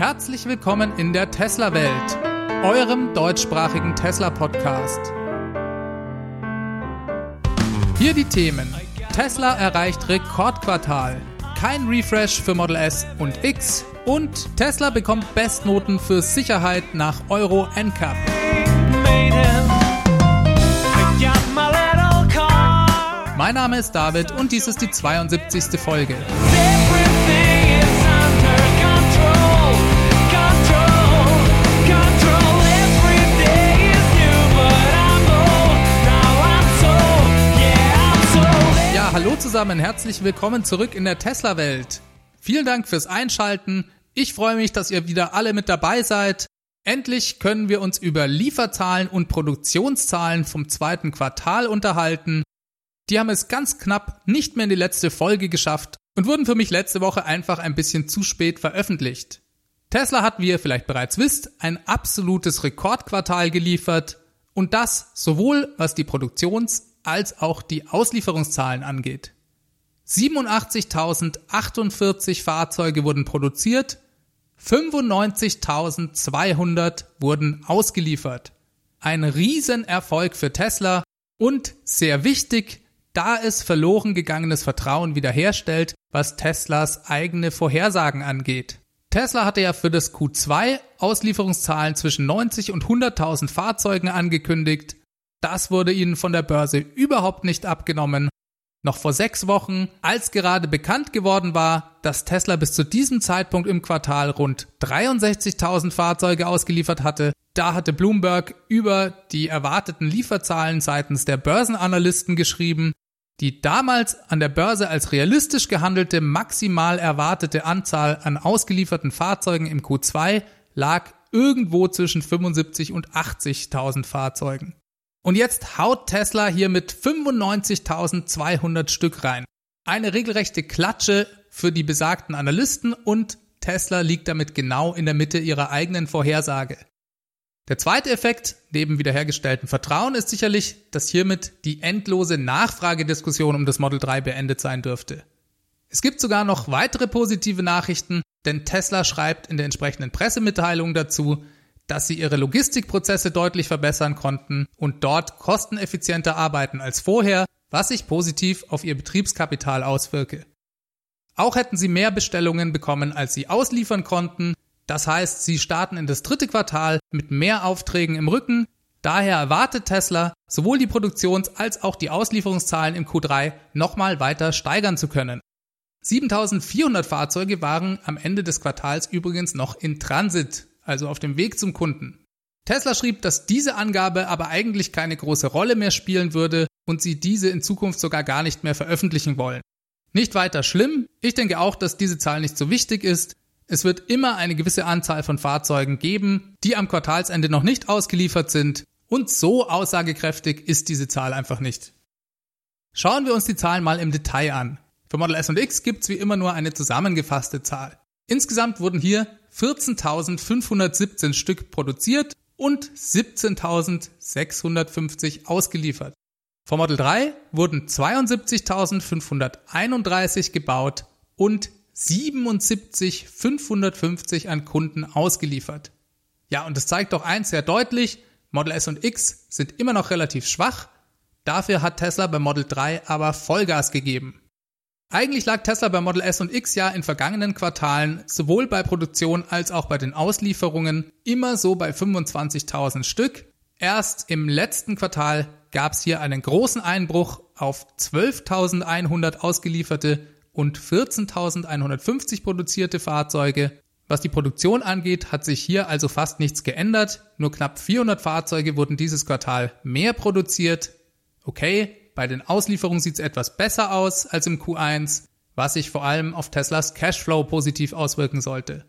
Herzlich willkommen in der Tesla-Welt, eurem deutschsprachigen Tesla-Podcast. Hier die Themen. Tesla erreicht Rekordquartal, kein Refresh für Model S und X und Tesla bekommt Bestnoten für Sicherheit nach Euro NCAP. Mein Name ist David und dies ist die 72. Folge. Ja, hallo zusammen, herzlich willkommen zurück in der Tesla-Welt. Vielen Dank fürs Einschalten. Ich freue mich, dass ihr wieder alle mit dabei seid. Endlich können wir uns über Lieferzahlen und Produktionszahlen vom zweiten Quartal unterhalten. Die haben es ganz knapp nicht mehr in die letzte Folge geschafft und wurden für mich letzte Woche einfach ein bisschen zu spät veröffentlicht. Tesla hat, wie ihr vielleicht bereits wisst, ein absolutes Rekordquartal geliefert und das sowohl was die Produktions- als auch die Auslieferungszahlen angeht. 87.048 Fahrzeuge wurden produziert, 95.200 wurden ausgeliefert. Ein Riesenerfolg für Tesla und sehr wichtig, da es verloren gegangenes Vertrauen wiederherstellt, was Teslas eigene Vorhersagen angeht. Tesla hatte ja für das Q2 Auslieferungszahlen zwischen 90 und 100.000 Fahrzeugen angekündigt. Das wurde ihnen von der Börse überhaupt nicht abgenommen. Noch vor sechs Wochen, als gerade bekannt geworden war, dass Tesla bis zu diesem Zeitpunkt im Quartal rund 63.000 Fahrzeuge ausgeliefert hatte, da hatte Bloomberg über die erwarteten Lieferzahlen seitens der Börsenanalysten geschrieben, die damals an der Börse als realistisch gehandelte maximal erwartete Anzahl an ausgelieferten Fahrzeugen im Q2 lag irgendwo zwischen 75 und 80.000 Fahrzeugen. Und jetzt haut Tesla hier mit 95.200 Stück rein. Eine regelrechte Klatsche für die besagten Analysten und Tesla liegt damit genau in der Mitte ihrer eigenen Vorhersage. Der zweite Effekt neben wiederhergestelltem Vertrauen ist sicherlich, dass hiermit die endlose Nachfragediskussion um das Model 3 beendet sein dürfte. Es gibt sogar noch weitere positive Nachrichten, denn Tesla schreibt in der entsprechenden Pressemitteilung dazu, dass sie ihre Logistikprozesse deutlich verbessern konnten und dort kosteneffizienter arbeiten als vorher, was sich positiv auf ihr Betriebskapital auswirke. Auch hätten sie mehr Bestellungen bekommen, als sie ausliefern konnten. Das heißt, sie starten in das dritte Quartal mit mehr Aufträgen im Rücken. Daher erwartet Tesla, sowohl die Produktions- als auch die Auslieferungszahlen im Q3 nochmal weiter steigern zu können. 7400 Fahrzeuge waren am Ende des Quartals übrigens noch in Transit also auf dem Weg zum Kunden. Tesla schrieb, dass diese Angabe aber eigentlich keine große Rolle mehr spielen würde und sie diese in Zukunft sogar gar nicht mehr veröffentlichen wollen. Nicht weiter schlimm, ich denke auch, dass diese Zahl nicht so wichtig ist. Es wird immer eine gewisse Anzahl von Fahrzeugen geben, die am Quartalsende noch nicht ausgeliefert sind und so aussagekräftig ist diese Zahl einfach nicht. Schauen wir uns die Zahlen mal im Detail an. Für Model S und X gibt's wie immer nur eine zusammengefasste Zahl. Insgesamt wurden hier 14.517 Stück produziert und 17.650 ausgeliefert. Vom Model 3 wurden 72.531 gebaut und 77.550 an Kunden ausgeliefert. Ja, und das zeigt doch eins sehr deutlich, Model S und X sind immer noch relativ schwach, dafür hat Tesla bei Model 3 aber Vollgas gegeben. Eigentlich lag Tesla bei Model S und X ja in vergangenen Quartalen sowohl bei Produktion als auch bei den Auslieferungen immer so bei 25.000 Stück. Erst im letzten Quartal gab es hier einen großen Einbruch auf 12.100 ausgelieferte und 14.150 produzierte Fahrzeuge. Was die Produktion angeht, hat sich hier also fast nichts geändert. Nur knapp 400 Fahrzeuge wurden dieses Quartal mehr produziert. Okay, bei den Auslieferungen sieht es etwas besser aus als im Q1, was sich vor allem auf Teslas Cashflow positiv auswirken sollte.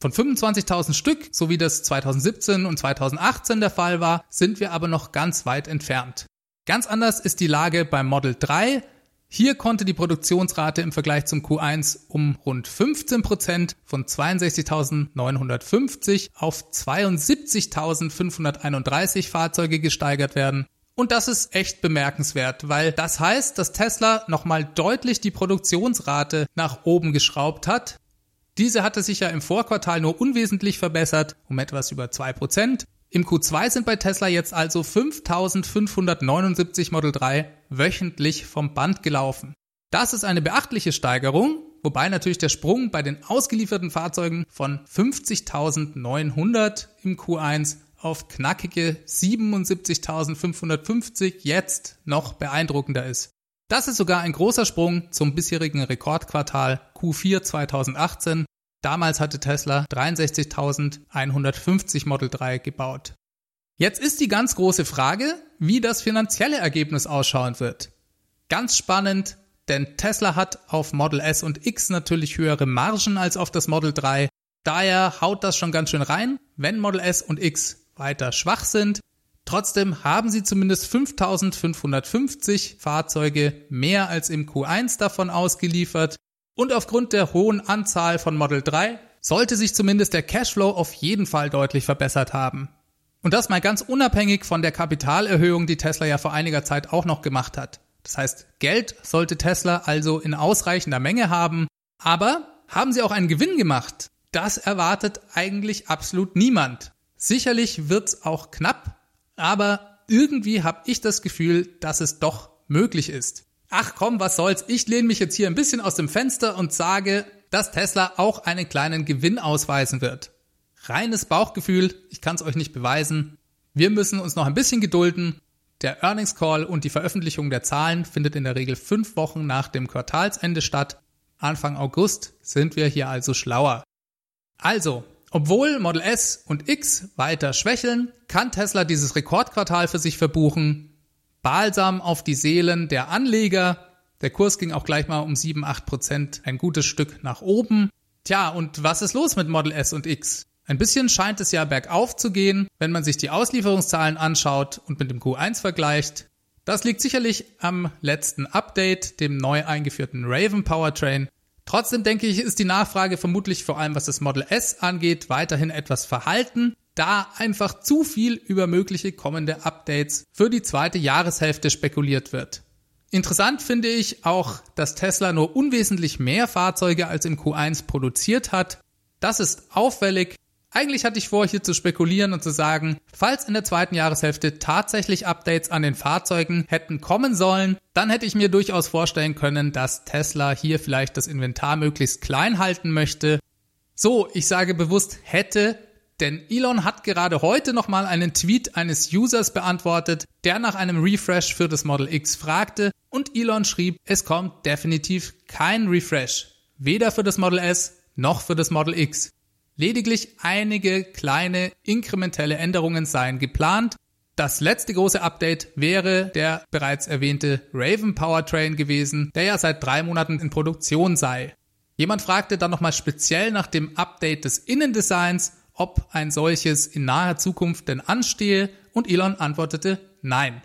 Von 25.000 Stück, so wie das 2017 und 2018 der Fall war, sind wir aber noch ganz weit entfernt. Ganz anders ist die Lage beim Model 3. Hier konnte die Produktionsrate im Vergleich zum Q1 um rund 15% von 62.950 auf 72.531 Fahrzeuge gesteigert werden und das ist echt bemerkenswert, weil das heißt, dass Tesla nochmal deutlich die Produktionsrate nach oben geschraubt hat. Diese hatte sich ja im Vorquartal nur unwesentlich verbessert, um etwas über 2%. Im Q2 sind bei Tesla jetzt also 5579 Model 3 wöchentlich vom Band gelaufen. Das ist eine beachtliche Steigerung, wobei natürlich der Sprung bei den ausgelieferten Fahrzeugen von 50.900 im Q1 auf knackige 77.550 jetzt noch beeindruckender ist. Das ist sogar ein großer Sprung zum bisherigen Rekordquartal Q4 2018. Damals hatte Tesla 63.150 Model 3 gebaut. Jetzt ist die ganz große Frage, wie das finanzielle Ergebnis ausschauen wird. Ganz spannend, denn Tesla hat auf Model S und X natürlich höhere Margen als auf das Model 3. Daher haut das schon ganz schön rein, wenn Model S und X weiter schwach sind. Trotzdem haben sie zumindest 5550 Fahrzeuge mehr als im Q1 davon ausgeliefert und aufgrund der hohen Anzahl von Model 3 sollte sich zumindest der Cashflow auf jeden Fall deutlich verbessert haben. Und das mal ganz unabhängig von der Kapitalerhöhung, die Tesla ja vor einiger Zeit auch noch gemacht hat. Das heißt, Geld sollte Tesla also in ausreichender Menge haben, aber haben sie auch einen Gewinn gemacht? Das erwartet eigentlich absolut niemand. Sicherlich wird's auch knapp, aber irgendwie habe ich das Gefühl, dass es doch möglich ist. Ach komm, was soll's, ich lehne mich jetzt hier ein bisschen aus dem Fenster und sage, dass Tesla auch einen kleinen Gewinn ausweisen wird. Reines Bauchgefühl, ich kann es euch nicht beweisen. Wir müssen uns noch ein bisschen gedulden. Der Earnings Call und die Veröffentlichung der Zahlen findet in der Regel fünf Wochen nach dem Quartalsende statt. Anfang August sind wir hier also schlauer. Also, obwohl Model S und X weiter schwächeln, kann Tesla dieses Rekordquartal für sich verbuchen. Balsam auf die Seelen der Anleger. Der Kurs ging auch gleich mal um 7, 8 Prozent ein gutes Stück nach oben. Tja, und was ist los mit Model S und X? Ein bisschen scheint es ja bergauf zu gehen, wenn man sich die Auslieferungszahlen anschaut und mit dem Q1 vergleicht. Das liegt sicherlich am letzten Update, dem neu eingeführten Raven Powertrain, Trotzdem denke ich, ist die Nachfrage vermutlich vor allem was das Model S angeht weiterhin etwas verhalten, da einfach zu viel über mögliche kommende Updates für die zweite Jahreshälfte spekuliert wird. Interessant finde ich auch, dass Tesla nur unwesentlich mehr Fahrzeuge als im Q1 produziert hat. Das ist auffällig, eigentlich hatte ich vor, hier zu spekulieren und zu sagen, falls in der zweiten Jahreshälfte tatsächlich Updates an den Fahrzeugen hätten kommen sollen, dann hätte ich mir durchaus vorstellen können, dass Tesla hier vielleicht das Inventar möglichst klein halten möchte. So, ich sage bewusst hätte, denn Elon hat gerade heute nochmal einen Tweet eines Users beantwortet, der nach einem Refresh für das Model X fragte und Elon schrieb, es kommt definitiv kein Refresh. Weder für das Model S noch für das Model X. Lediglich einige kleine inkrementelle Änderungen seien geplant. Das letzte große Update wäre der bereits erwähnte Raven Powertrain gewesen, der ja seit drei Monaten in Produktion sei. Jemand fragte dann nochmal speziell nach dem Update des Innendesigns, ob ein solches in naher Zukunft denn anstehe und Elon antwortete nein.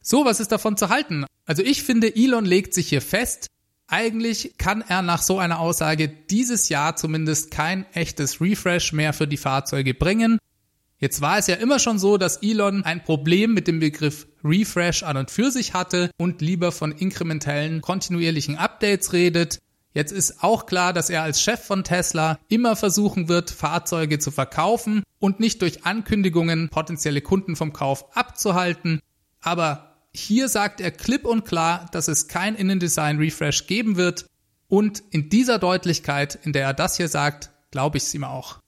So, was ist davon zu halten? Also ich finde, Elon legt sich hier fest, eigentlich kann er nach so einer Aussage dieses Jahr zumindest kein echtes Refresh mehr für die Fahrzeuge bringen. Jetzt war es ja immer schon so, dass Elon ein Problem mit dem Begriff Refresh an und für sich hatte und lieber von inkrementellen, kontinuierlichen Updates redet. Jetzt ist auch klar, dass er als Chef von Tesla immer versuchen wird, Fahrzeuge zu verkaufen und nicht durch Ankündigungen potenzielle Kunden vom Kauf abzuhalten. Aber hier sagt er klipp und klar, dass es kein Innendesign-Refresh geben wird. Und in dieser Deutlichkeit, in der er das hier sagt, glaube ich es ihm auch.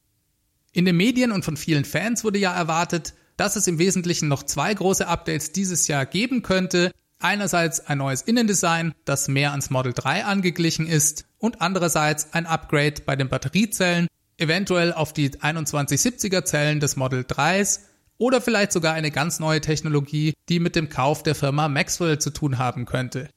In den Medien und von vielen Fans wurde ja erwartet, dass es im Wesentlichen noch zwei große Updates dieses Jahr geben könnte. Einerseits ein neues Innendesign, das mehr ans Model 3 angeglichen ist und andererseits ein Upgrade bei den Batteriezellen, eventuell auf die 2170er Zellen des Model 3s oder vielleicht sogar eine ganz neue Technologie, die mit dem Kauf der Firma Maxwell zu tun haben könnte.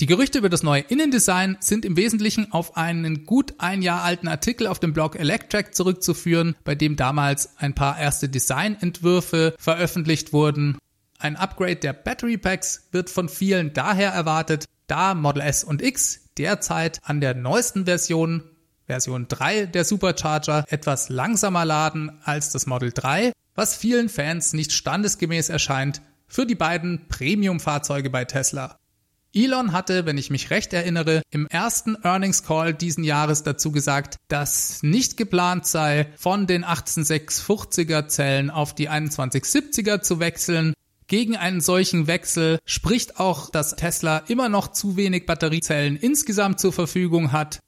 Die Gerüchte über das neue Innendesign sind im Wesentlichen auf einen gut ein Jahr alten Artikel auf dem Blog Electrack zurückzuführen, bei dem damals ein paar erste Designentwürfe veröffentlicht wurden. Ein Upgrade der Battery Packs wird von vielen daher erwartet, da Model S und X derzeit an der neuesten Version, Version 3 der Supercharger, etwas langsamer laden als das Model 3 was vielen Fans nicht standesgemäß erscheint für die beiden Premium-Fahrzeuge bei Tesla. Elon hatte, wenn ich mich recht erinnere, im ersten Earnings Call diesen Jahres dazu gesagt, dass nicht geplant sei, von den 18650er Zellen auf die 2170er zu wechseln. Gegen einen solchen Wechsel spricht auch, dass Tesla immer noch zu wenig Batteriezellen insgesamt zur Verfügung hat.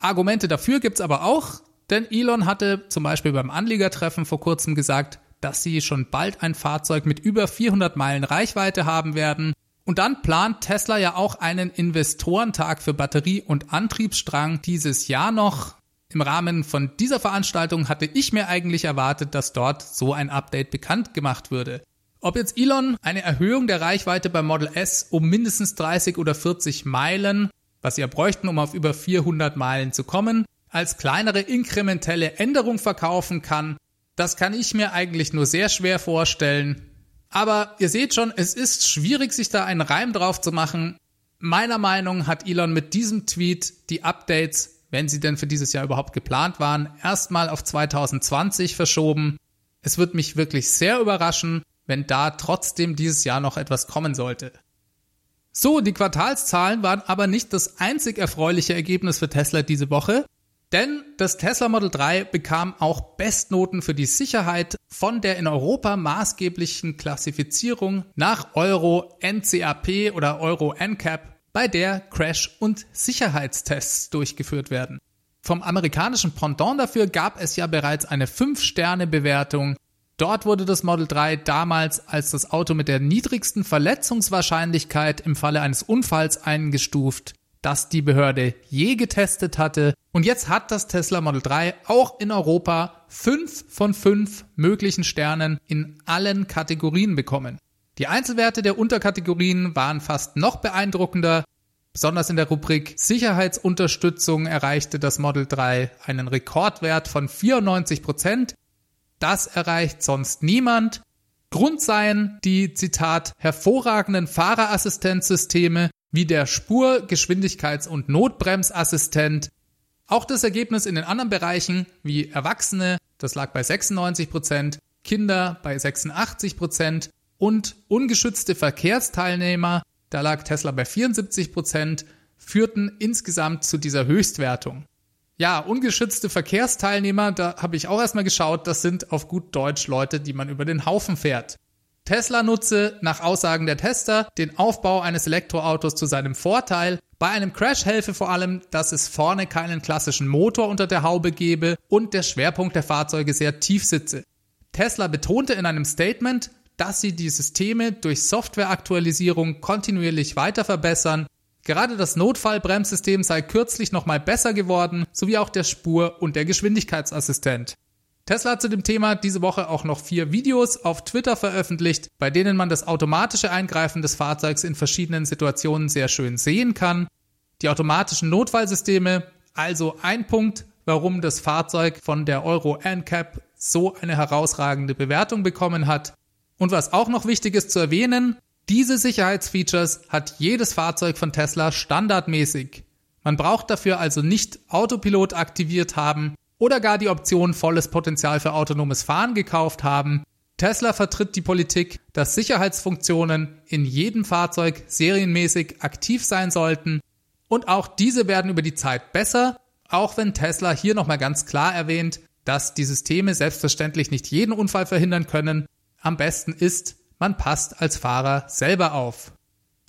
Argumente dafür gibt's aber auch, denn Elon hatte zum Beispiel beim Anliegertreffen vor kurzem gesagt, dass sie schon bald ein Fahrzeug mit über 400 Meilen Reichweite haben werden und dann plant Tesla ja auch einen Investorentag für Batterie und Antriebsstrang dieses Jahr noch. Im Rahmen von dieser Veranstaltung hatte ich mir eigentlich erwartet, dass dort so ein Update bekannt gemacht würde. Ob jetzt Elon eine Erhöhung der Reichweite beim Model S um mindestens 30 oder 40 Meilen, was sie ja bräuchten, um auf über 400 Meilen zu kommen, als kleinere inkrementelle Änderung verkaufen kann, das kann ich mir eigentlich nur sehr schwer vorstellen. Aber ihr seht schon, es ist schwierig, sich da einen Reim drauf zu machen. Meiner Meinung hat Elon mit diesem Tweet die Updates, wenn sie denn für dieses Jahr überhaupt geplant waren, erstmal auf 2020 verschoben. Es wird mich wirklich sehr überraschen, wenn da trotzdem dieses Jahr noch etwas kommen sollte. So, die Quartalszahlen waren aber nicht das einzig erfreuliche Ergebnis für Tesla diese Woche. Denn das Tesla Model 3 bekam auch Bestnoten für die Sicherheit von der in Europa maßgeblichen Klassifizierung nach Euro NCAP oder Euro NCAP, bei der Crash- und Sicherheitstests durchgeführt werden. Vom amerikanischen Pendant dafür gab es ja bereits eine 5-Sterne-Bewertung. Dort wurde das Model 3 damals als das Auto mit der niedrigsten Verletzungswahrscheinlichkeit im Falle eines Unfalls eingestuft das die Behörde je getestet hatte. Und jetzt hat das Tesla Model 3 auch in Europa fünf von fünf möglichen Sternen in allen Kategorien bekommen. Die Einzelwerte der Unterkategorien waren fast noch beeindruckender. Besonders in der Rubrik Sicherheitsunterstützung erreichte das Model 3 einen Rekordwert von 94 Prozent. Das erreicht sonst niemand. Grund seien die, Zitat, hervorragenden Fahrerassistenzsysteme, wie der Spur-, Geschwindigkeits- und Notbremsassistent. Auch das Ergebnis in den anderen Bereichen wie Erwachsene, das lag bei 96 Prozent, Kinder bei 86 Prozent und ungeschützte Verkehrsteilnehmer, da lag Tesla bei 74 Prozent, führten insgesamt zu dieser Höchstwertung. Ja, ungeschützte Verkehrsteilnehmer, da habe ich auch erstmal geschaut, das sind auf gut Deutsch Leute, die man über den Haufen fährt. Tesla nutze nach Aussagen der Tester den Aufbau eines Elektroautos zu seinem Vorteil. Bei einem Crash helfe vor allem, dass es vorne keinen klassischen Motor unter der Haube gebe und der Schwerpunkt der Fahrzeuge sehr tief sitze. Tesla betonte in einem Statement, dass sie die Systeme durch Softwareaktualisierung kontinuierlich weiter verbessern. Gerade das Notfallbremssystem sei kürzlich nochmal besser geworden, sowie auch der Spur- und der Geschwindigkeitsassistent. Tesla hat zu dem Thema diese Woche auch noch vier Videos auf Twitter veröffentlicht, bei denen man das automatische Eingreifen des Fahrzeugs in verschiedenen Situationen sehr schön sehen kann. Die automatischen Notfallsysteme, also ein Punkt, warum das Fahrzeug von der Euro NCAP so eine herausragende Bewertung bekommen hat. Und was auch noch wichtig ist zu erwähnen, diese Sicherheitsfeatures hat jedes Fahrzeug von Tesla standardmäßig. Man braucht dafür also nicht Autopilot aktiviert haben oder gar die Option volles Potenzial für autonomes Fahren gekauft haben. Tesla vertritt die Politik, dass Sicherheitsfunktionen in jedem Fahrzeug serienmäßig aktiv sein sollten und auch diese werden über die Zeit besser, auch wenn Tesla hier nochmal ganz klar erwähnt, dass die Systeme selbstverständlich nicht jeden Unfall verhindern können. Am besten ist, man passt als Fahrer selber auf.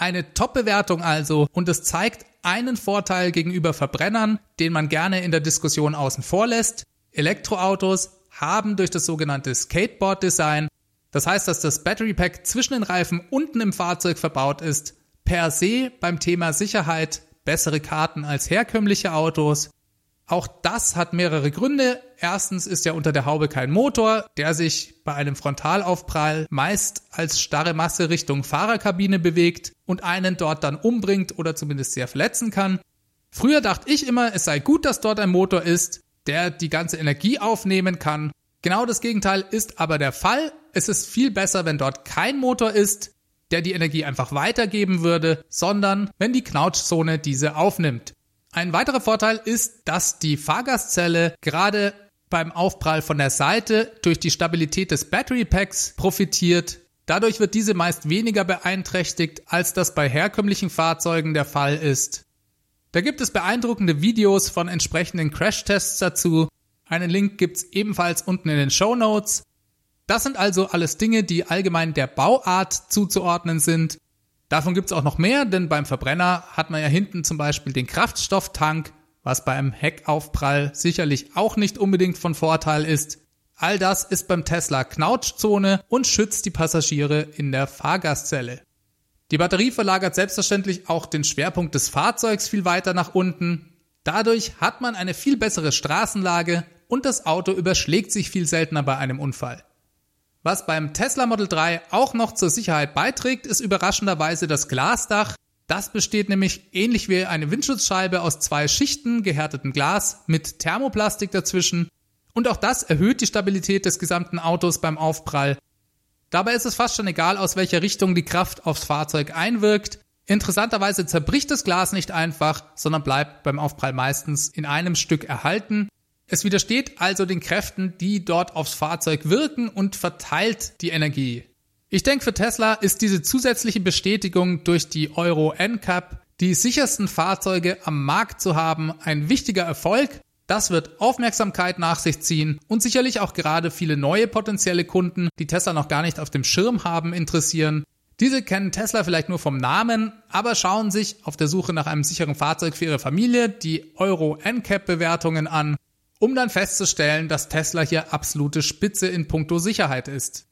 Eine Top-Bewertung also und es zeigt einen Vorteil gegenüber Verbrennern, den man gerne in der Diskussion außen vor lässt. Elektroautos haben durch das sogenannte Skateboard-Design, das heißt, dass das Battery Pack zwischen den Reifen unten im Fahrzeug verbaut ist, per se beim Thema Sicherheit bessere Karten als herkömmliche Autos. Auch das hat mehrere Gründe. Erstens ist ja unter der Haube kein Motor, der sich bei einem Frontalaufprall meist als starre Masse Richtung Fahrerkabine bewegt und einen dort dann umbringt oder zumindest sehr verletzen kann. Früher dachte ich immer, es sei gut, dass dort ein Motor ist, der die ganze Energie aufnehmen kann. Genau das Gegenteil ist aber der Fall. Es ist viel besser, wenn dort kein Motor ist, der die Energie einfach weitergeben würde, sondern wenn die Knautschzone diese aufnimmt. Ein weiterer Vorteil ist, dass die Fahrgastzelle gerade beim Aufprall von der Seite durch die Stabilität des Battery Packs profitiert. Dadurch wird diese meist weniger beeinträchtigt, als das bei herkömmlichen Fahrzeugen der Fall ist. Da gibt es beeindruckende Videos von entsprechenden Crashtests dazu. Einen Link gibt's ebenfalls unten in den Show Notes. Das sind also alles Dinge, die allgemein der Bauart zuzuordnen sind. Davon gibt's auch noch mehr, denn beim Verbrenner hat man ja hinten zum Beispiel den Kraftstofftank, was bei einem Heckaufprall sicherlich auch nicht unbedingt von Vorteil ist. All das ist beim Tesla Knautschzone und schützt die Passagiere in der Fahrgastzelle. Die Batterie verlagert selbstverständlich auch den Schwerpunkt des Fahrzeugs viel weiter nach unten. Dadurch hat man eine viel bessere Straßenlage und das Auto überschlägt sich viel seltener bei einem Unfall. Was beim Tesla Model 3 auch noch zur Sicherheit beiträgt, ist überraschenderweise das Glasdach. Das besteht nämlich ähnlich wie eine Windschutzscheibe aus zwei Schichten gehärtetem Glas mit Thermoplastik dazwischen und auch das erhöht die Stabilität des gesamten Autos beim Aufprall. Dabei ist es fast schon egal, aus welcher Richtung die Kraft aufs Fahrzeug einwirkt. Interessanterweise zerbricht das Glas nicht einfach, sondern bleibt beim Aufprall meistens in einem Stück erhalten. Es widersteht also den Kräften, die dort aufs Fahrzeug wirken und verteilt die Energie. Ich denke, für Tesla ist diese zusätzliche Bestätigung durch die Euro NCAP, die sichersten Fahrzeuge am Markt zu haben, ein wichtiger Erfolg das wird Aufmerksamkeit nach sich ziehen und sicherlich auch gerade viele neue potenzielle Kunden, die Tesla noch gar nicht auf dem Schirm haben, interessieren. Diese kennen Tesla vielleicht nur vom Namen, aber schauen sich auf der Suche nach einem sicheren Fahrzeug für ihre Familie die Euro NCAP Bewertungen an, um dann festzustellen, dass Tesla hier absolute Spitze in puncto Sicherheit ist.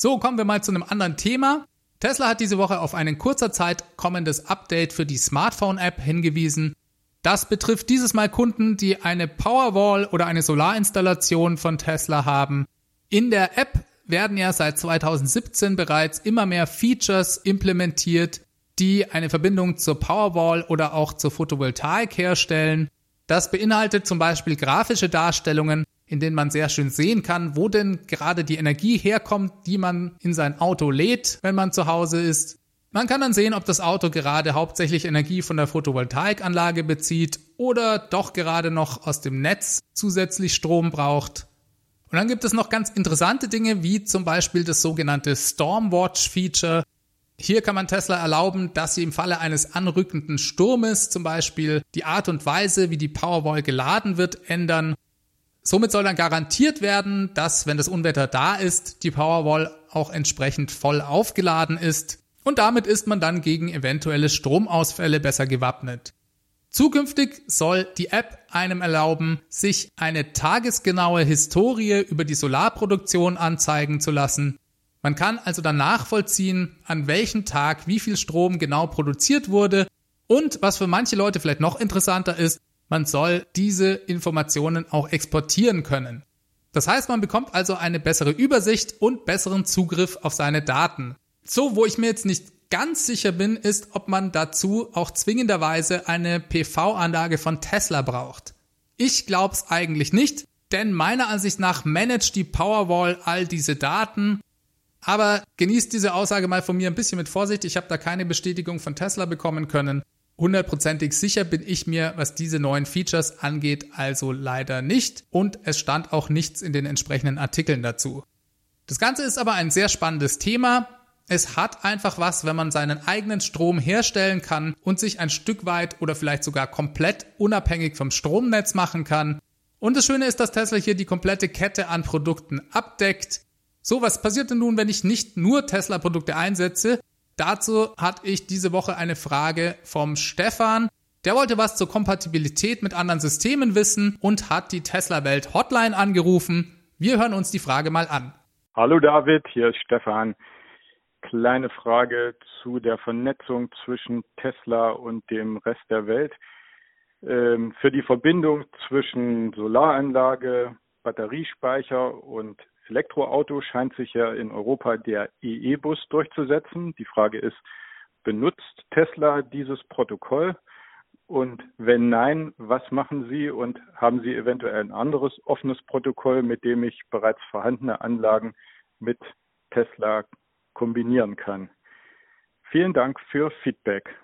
So, kommen wir mal zu einem anderen Thema. Tesla hat diese Woche auf ein in kurzer Zeit kommendes Update für die Smartphone-App hingewiesen, das betrifft dieses Mal Kunden, die eine Powerwall oder eine Solarinstallation von Tesla haben. In der App werden ja seit 2017 bereits immer mehr Features implementiert, die eine Verbindung zur Powerwall oder auch zur Photovoltaik herstellen. Das beinhaltet zum Beispiel grafische Darstellungen, in denen man sehr schön sehen kann, wo denn gerade die Energie herkommt, die man in sein Auto lädt, wenn man zu Hause ist. Man kann dann sehen, ob das Auto gerade hauptsächlich Energie von der Photovoltaikanlage bezieht oder doch gerade noch aus dem Netz zusätzlich Strom braucht. Und dann gibt es noch ganz interessante Dinge, wie zum Beispiel das sogenannte Stormwatch-Feature. Hier kann man Tesla erlauben, dass sie im Falle eines anrückenden Sturmes zum Beispiel die Art und Weise, wie die Powerwall geladen wird, ändern. Somit soll dann garantiert werden, dass, wenn das Unwetter da ist, die Powerwall auch entsprechend voll aufgeladen ist und damit ist man dann gegen eventuelle Stromausfälle besser gewappnet. Zukünftig soll die App einem erlauben, sich eine tagesgenaue Historie über die Solarproduktion anzeigen zu lassen. Man kann also dann nachvollziehen, an welchem Tag wie viel Strom genau produziert wurde und was für manche Leute vielleicht noch interessanter ist, man soll diese Informationen auch exportieren können. Das heißt, man bekommt also eine bessere Übersicht und besseren Zugriff auf seine Daten. So, wo ich mir jetzt nicht ganz sicher bin, ist, ob man dazu auch zwingenderweise eine PV-Anlage von Tesla braucht. Ich glaube es eigentlich nicht, denn meiner Ansicht nach managt die Powerwall all diese Daten. Aber genießt diese Aussage mal von mir ein bisschen mit Vorsicht. Ich habe da keine Bestätigung von Tesla bekommen können. Hundertprozentig sicher bin ich mir, was diese neuen Features angeht, also leider nicht. Und es stand auch nichts in den entsprechenden Artikeln dazu. Das Ganze ist aber ein sehr spannendes Thema. Es hat einfach was, wenn man seinen eigenen Strom herstellen kann und sich ein Stück weit oder vielleicht sogar komplett unabhängig vom Stromnetz machen kann. Und das Schöne ist, dass Tesla hier die komplette Kette an Produkten abdeckt. So, was passiert denn nun, wenn ich nicht nur Tesla-Produkte einsetze? Dazu hatte ich diese Woche eine Frage vom Stefan. Der wollte was zur Kompatibilität mit anderen Systemen wissen und hat die Tesla Welt Hotline angerufen. Wir hören uns die Frage mal an. Hallo David, hier ist Stefan kleine Frage zu der Vernetzung zwischen Tesla und dem Rest der Welt. Ähm, für die Verbindung zwischen Solaranlage, Batteriespeicher und Elektroauto scheint sich ja in Europa der EE-Bus durchzusetzen. Die Frage ist, benutzt Tesla dieses Protokoll? Und wenn nein, was machen Sie und haben Sie eventuell ein anderes offenes Protokoll, mit dem ich bereits vorhandene Anlagen mit Tesla kombinieren kann. Vielen Dank für Feedback.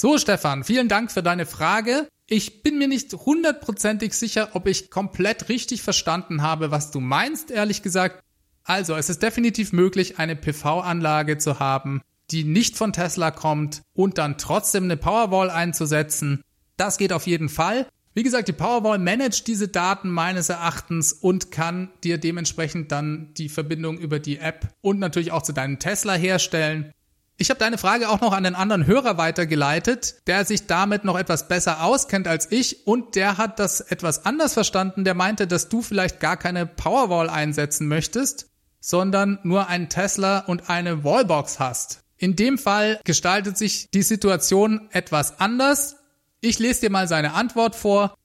So, Stefan, vielen Dank für deine Frage. Ich bin mir nicht hundertprozentig sicher, ob ich komplett richtig verstanden habe, was du meinst, ehrlich gesagt. Also, es ist definitiv möglich, eine PV-Anlage zu haben, die nicht von Tesla kommt und dann trotzdem eine Powerwall einzusetzen. Das geht auf jeden Fall. Wie gesagt, die Powerwall managt diese Daten meines Erachtens und kann dir dementsprechend dann die Verbindung über die App und natürlich auch zu deinem Tesla herstellen. Ich habe deine Frage auch noch an den anderen Hörer weitergeleitet, der sich damit noch etwas besser auskennt als ich und der hat das etwas anders verstanden. Der meinte, dass du vielleicht gar keine Powerwall einsetzen möchtest, sondern nur einen Tesla und eine Wallbox hast. In dem Fall gestaltet sich die Situation etwas anders. Ich lese dir mal seine Antwort vor.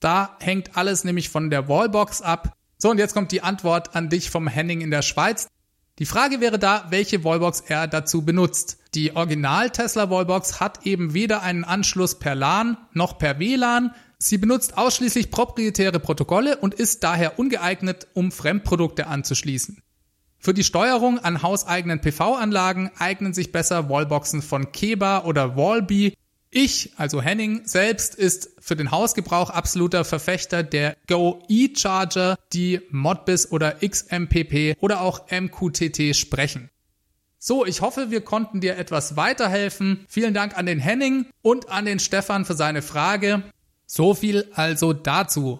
Da hängt alles nämlich von der Wallbox ab. So, und jetzt kommt die Antwort an dich vom Henning in der Schweiz. Die Frage wäre da, welche Wallbox er dazu benutzt. Die Original Tesla Wallbox hat eben weder einen Anschluss per LAN noch per WLAN. Sie benutzt ausschließlich proprietäre Protokolle und ist daher ungeeignet, um Fremdprodukte anzuschließen. Für die Steuerung an hauseigenen PV-Anlagen eignen sich besser Wallboxen von Keba oder Wallbee. Ich, also Henning, selbst ist für den Hausgebrauch absoluter Verfechter der Go E-Charger, die Modbus oder XMPP oder auch MQTT sprechen. So, ich hoffe, wir konnten dir etwas weiterhelfen. Vielen Dank an den Henning und an den Stefan für seine Frage. So viel also dazu.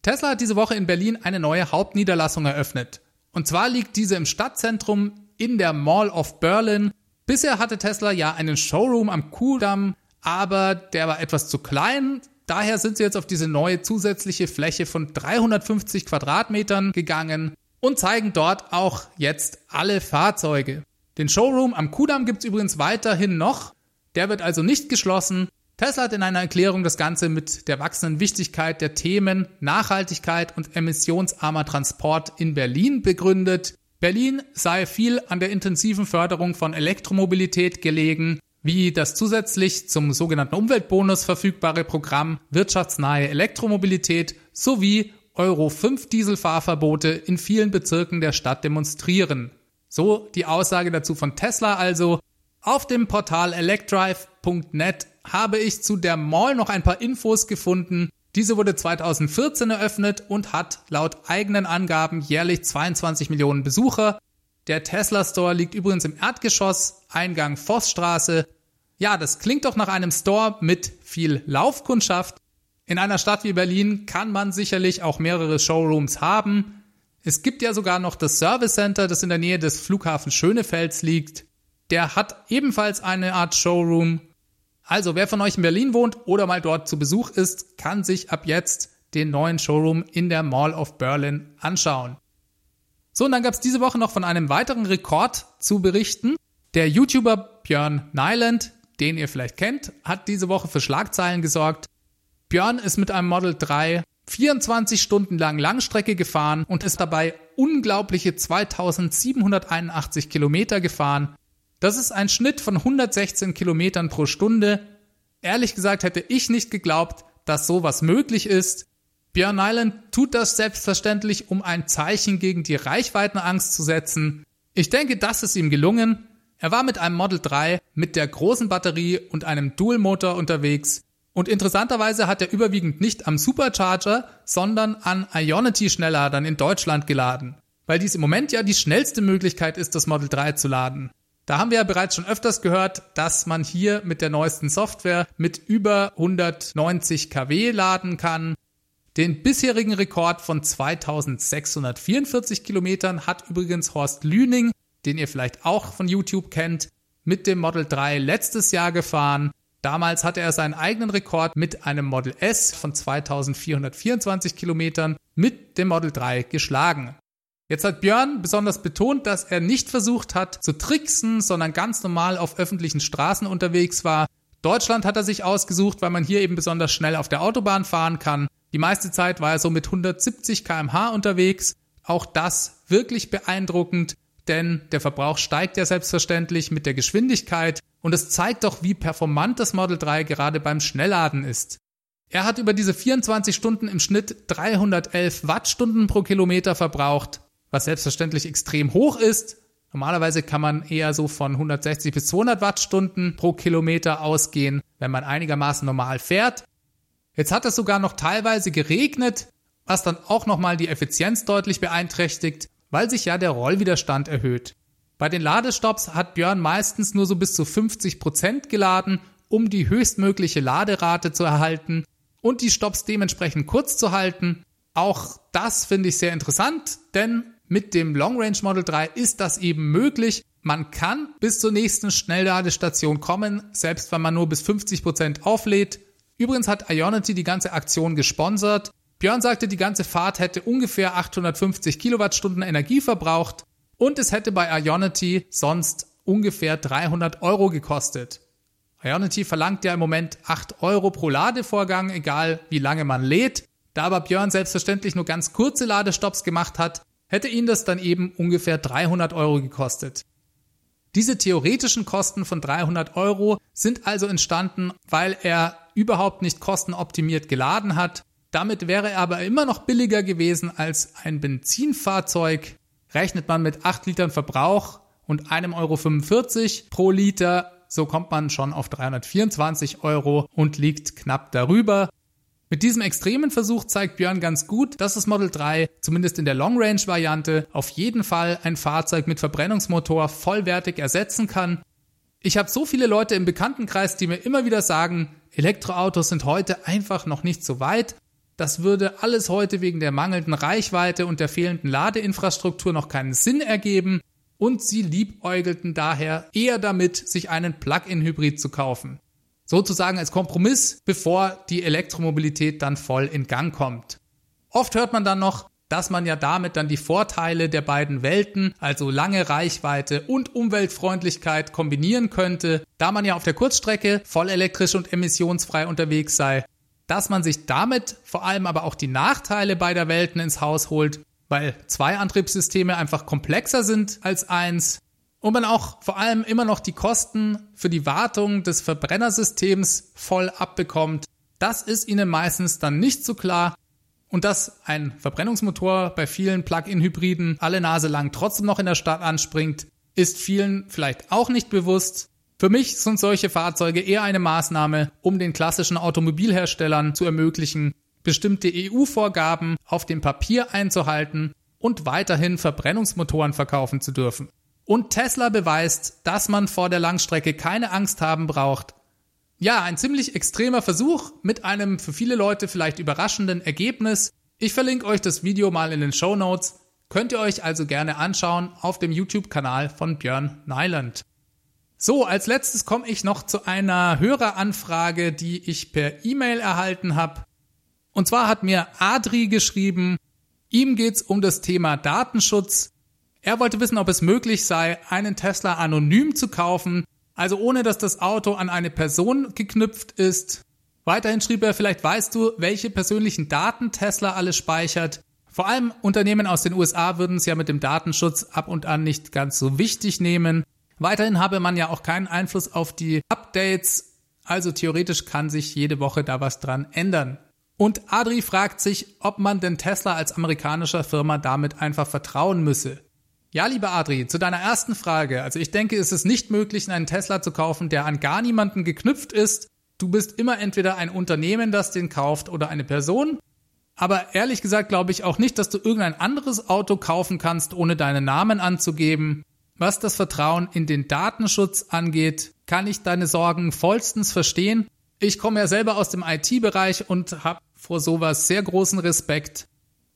Tesla hat diese Woche in Berlin eine neue Hauptniederlassung eröffnet. Und zwar liegt diese im Stadtzentrum in der Mall of Berlin. Bisher hatte Tesla ja einen Showroom am Kudamm, aber der war etwas zu klein. Daher sind sie jetzt auf diese neue zusätzliche Fläche von 350 Quadratmetern gegangen und zeigen dort auch jetzt alle Fahrzeuge. Den Showroom am Kudamm gibt es übrigens weiterhin noch. Der wird also nicht geschlossen. Tesla hat in einer Erklärung das Ganze mit der wachsenden Wichtigkeit der Themen Nachhaltigkeit und emissionsarmer Transport in Berlin begründet. Berlin sei viel an der intensiven Förderung von Elektromobilität gelegen, wie das zusätzlich zum sogenannten Umweltbonus verfügbare Programm Wirtschaftsnahe Elektromobilität sowie Euro 5 Dieselfahrverbote in vielen Bezirken der Stadt demonstrieren. So die Aussage dazu von Tesla also. Auf dem Portal electrive.net habe ich zu der Mall noch ein paar Infos gefunden. Diese wurde 2014 eröffnet und hat laut eigenen Angaben jährlich 22 Millionen Besucher. Der Tesla Store liegt übrigens im Erdgeschoss, Eingang Vossstraße. Ja, das klingt doch nach einem Store mit viel Laufkundschaft. In einer Stadt wie Berlin kann man sicherlich auch mehrere Showrooms haben. Es gibt ja sogar noch das Service Center, das in der Nähe des Flughafens Schönefelds liegt. Der hat ebenfalls eine Art Showroom also, wer von euch in Berlin wohnt oder mal dort zu Besuch ist, kann sich ab jetzt den neuen Showroom in der Mall of Berlin anschauen. So, und dann gab es diese Woche noch von einem weiteren Rekord zu berichten. Der YouTuber Björn Nyland, den ihr vielleicht kennt, hat diese Woche für Schlagzeilen gesorgt. Björn ist mit einem Model 3 24 Stunden lang Langstrecke gefahren und ist dabei unglaubliche 2781 Kilometer gefahren. Das ist ein Schnitt von 116 Kilometern pro Stunde. Ehrlich gesagt hätte ich nicht geglaubt, dass sowas möglich ist. Björn Nyland tut das selbstverständlich, um ein Zeichen gegen die Reichweitenangst zu setzen. Ich denke, das ist ihm gelungen. Er war mit einem Model 3 mit der großen Batterie und einem Dual-Motor unterwegs. Und interessanterweise hat er überwiegend nicht am Supercharger, sondern an Ionity-Schnellladern in Deutschland geladen. Weil dies im Moment ja die schnellste Möglichkeit ist, das Model 3 zu laden. Da haben wir ja bereits schon öfters gehört, dass man hier mit der neuesten Software mit über 190 kW laden kann. Den bisherigen Rekord von 2644 Kilometern hat übrigens Horst Lüning, den ihr vielleicht auch von YouTube kennt, mit dem Model 3 letztes Jahr gefahren. Damals hatte er seinen eigenen Rekord mit einem Model S von 2424 Kilometern mit dem Model 3 geschlagen. Jetzt hat Björn besonders betont, dass er nicht versucht hat zu tricksen, sondern ganz normal auf öffentlichen Straßen unterwegs war. Deutschland hat er sich ausgesucht, weil man hier eben besonders schnell auf der Autobahn fahren kann. Die meiste Zeit war er so mit 170 kmh unterwegs. Auch das wirklich beeindruckend, denn der Verbrauch steigt ja selbstverständlich mit der Geschwindigkeit und es zeigt doch, wie performant das Model 3 gerade beim Schnellladen ist. Er hat über diese 24 Stunden im Schnitt 311 Wattstunden pro Kilometer verbraucht was selbstverständlich extrem hoch ist. Normalerweise kann man eher so von 160 bis 200 Wattstunden pro Kilometer ausgehen, wenn man einigermaßen normal fährt. Jetzt hat es sogar noch teilweise geregnet, was dann auch nochmal die Effizienz deutlich beeinträchtigt. Weil sich ja der Rollwiderstand erhöht. Bei den Ladestops hat Björn meistens nur so bis zu 50 Prozent geladen, um die höchstmögliche Laderate zu erhalten und die Stops dementsprechend kurz zu halten. Auch das finde ich sehr interessant, denn mit dem Long Range Model 3 ist das eben möglich. Man kann bis zur nächsten Schnellladestation kommen, selbst wenn man nur bis 50 Prozent auflädt. Übrigens hat Ionity die ganze Aktion gesponsert. Björn sagte, die ganze Fahrt hätte ungefähr 850 Kilowattstunden Energie verbraucht und es hätte bei Ionity sonst ungefähr 300 Euro gekostet. Ionity verlangt ja im Moment 8 Euro pro Ladevorgang, egal wie lange man lädt. Da aber Björn selbstverständlich nur ganz kurze Ladestops gemacht hat, hätte ihn das dann eben ungefähr 300 Euro gekostet. Diese theoretischen Kosten von 300 Euro sind also entstanden, weil er überhaupt nicht kostenoptimiert geladen hat damit wäre er aber immer noch billiger gewesen als ein Benzinfahrzeug. Rechnet man mit 8 Litern Verbrauch und 1,45 Euro pro Liter, so kommt man schon auf 324 Euro und liegt knapp darüber. Mit diesem extremen Versuch zeigt Björn ganz gut, dass das Model 3, zumindest in der Long Range Variante, auf jeden Fall ein Fahrzeug mit Verbrennungsmotor vollwertig ersetzen kann. Ich habe so viele Leute im Bekanntenkreis, die mir immer wieder sagen, Elektroautos sind heute einfach noch nicht so weit das würde alles heute wegen der mangelnden Reichweite und der fehlenden Ladeinfrastruktur noch keinen Sinn ergeben und sie liebäugelten daher eher damit, sich einen Plug-in-Hybrid zu kaufen. Sozusagen als Kompromiss, bevor die Elektromobilität dann voll in Gang kommt. Oft hört man dann noch, dass man ja damit dann die Vorteile der beiden Welten, also lange Reichweite und Umweltfreundlichkeit kombinieren könnte, da man ja auf der Kurzstrecke voll elektrisch und emissionsfrei unterwegs sei dass man sich damit vor allem aber auch die Nachteile beider Welten ins Haus holt, weil zwei Antriebssysteme einfach komplexer sind als eins und man auch vor allem immer noch die Kosten für die Wartung des Verbrennersystems voll abbekommt. Das ist ihnen meistens dann nicht so klar. Und dass ein Verbrennungsmotor bei vielen Plug-in-Hybriden alle Nase lang trotzdem noch in der Stadt anspringt, ist vielen vielleicht auch nicht bewusst. Für mich sind solche Fahrzeuge eher eine Maßnahme, um den klassischen Automobilherstellern zu ermöglichen, bestimmte EU-Vorgaben auf dem Papier einzuhalten und weiterhin Verbrennungsmotoren verkaufen zu dürfen. Und Tesla beweist, dass man vor der Langstrecke keine Angst haben braucht. Ja, ein ziemlich extremer Versuch mit einem für viele Leute vielleicht überraschenden Ergebnis. Ich verlinke euch das Video mal in den Show Notes. Könnt ihr euch also gerne anschauen auf dem YouTube-Kanal von Björn Nyland. So, als letztes komme ich noch zu einer Höreranfrage, die ich per E-Mail erhalten habe. Und zwar hat mir Adri geschrieben, ihm geht's um das Thema Datenschutz. Er wollte wissen, ob es möglich sei, einen Tesla anonym zu kaufen, also ohne dass das Auto an eine Person geknüpft ist. Weiterhin schrieb er, vielleicht weißt du, welche persönlichen Daten Tesla alles speichert. Vor allem Unternehmen aus den USA würden es ja mit dem Datenschutz ab und an nicht ganz so wichtig nehmen. Weiterhin habe man ja auch keinen Einfluss auf die Updates, also theoretisch kann sich jede Woche da was dran ändern. Und Adri fragt sich, ob man denn Tesla als amerikanischer Firma damit einfach vertrauen müsse. Ja, lieber Adri, zu deiner ersten Frage. Also ich denke, es ist nicht möglich, einen Tesla zu kaufen, der an gar niemanden geknüpft ist. Du bist immer entweder ein Unternehmen, das den kauft, oder eine Person. Aber ehrlich gesagt glaube ich auch nicht, dass du irgendein anderes Auto kaufen kannst, ohne deinen Namen anzugeben. Was das Vertrauen in den Datenschutz angeht, kann ich deine Sorgen vollstens verstehen. Ich komme ja selber aus dem IT-Bereich und habe vor sowas sehr großen Respekt.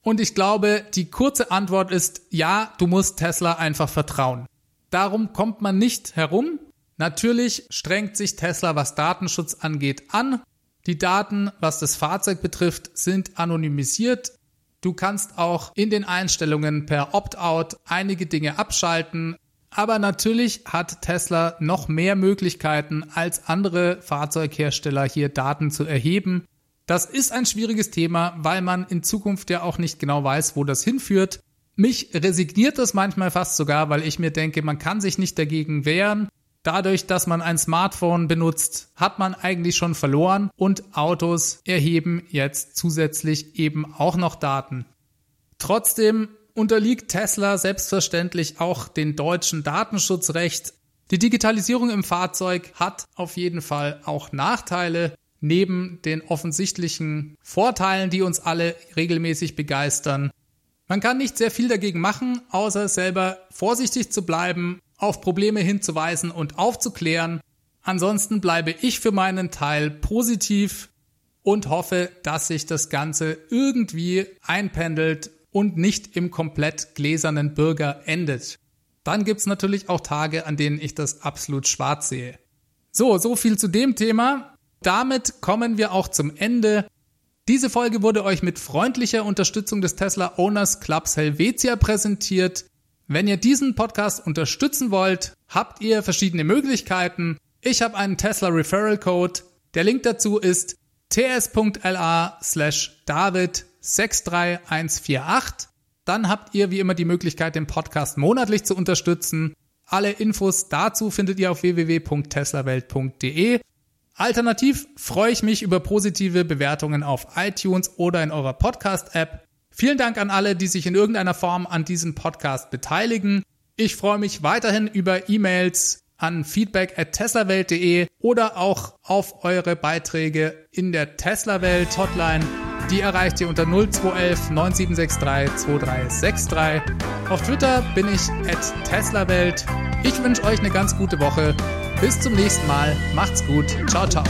Und ich glaube, die kurze Antwort ist, ja, du musst Tesla einfach vertrauen. Darum kommt man nicht herum. Natürlich strengt sich Tesla, was Datenschutz angeht, an. Die Daten, was das Fahrzeug betrifft, sind anonymisiert. Du kannst auch in den Einstellungen per Opt-out einige Dinge abschalten. Aber natürlich hat Tesla noch mehr Möglichkeiten als andere Fahrzeughersteller hier Daten zu erheben. Das ist ein schwieriges Thema, weil man in Zukunft ja auch nicht genau weiß, wo das hinführt. Mich resigniert das manchmal fast sogar, weil ich mir denke, man kann sich nicht dagegen wehren. Dadurch, dass man ein Smartphone benutzt, hat man eigentlich schon verloren und Autos erheben jetzt zusätzlich eben auch noch Daten. Trotzdem unterliegt Tesla selbstverständlich auch den deutschen Datenschutzrecht. Die Digitalisierung im Fahrzeug hat auf jeden Fall auch Nachteile. Neben den offensichtlichen Vorteilen, die uns alle regelmäßig begeistern. Man kann nicht sehr viel dagegen machen, außer selber vorsichtig zu bleiben, auf Probleme hinzuweisen und aufzuklären. Ansonsten bleibe ich für meinen Teil positiv und hoffe, dass sich das Ganze irgendwie einpendelt und nicht im komplett gläsernen Bürger endet. Dann gibt's natürlich auch Tage, an denen ich das absolut schwarz sehe. So, so viel zu dem Thema. Damit kommen wir auch zum Ende. Diese Folge wurde euch mit freundlicher Unterstützung des Tesla Owners Clubs Helvetia präsentiert. Wenn ihr diesen Podcast unterstützen wollt, habt ihr verschiedene Möglichkeiten. Ich habe einen Tesla Referral Code. Der Link dazu ist ts.la slash david 63148. Dann habt ihr wie immer die Möglichkeit, den Podcast monatlich zu unterstützen. Alle Infos dazu findet ihr auf www.teslawelt.de. Alternativ freue ich mich über positive Bewertungen auf iTunes oder in eurer Podcast-App. Vielen Dank an alle, die sich in irgendeiner Form an diesem Podcast beteiligen. Ich freue mich weiterhin über E-Mails an feedback at teslawelt.de oder auch auf eure Beiträge in der Tesla-Welt Hotline die erreicht ihr unter 0211 9763 2363. Auf Twitter bin ich at TeslaWelt. Ich wünsche euch eine ganz gute Woche. Bis zum nächsten Mal. Macht's gut. Ciao, ciao.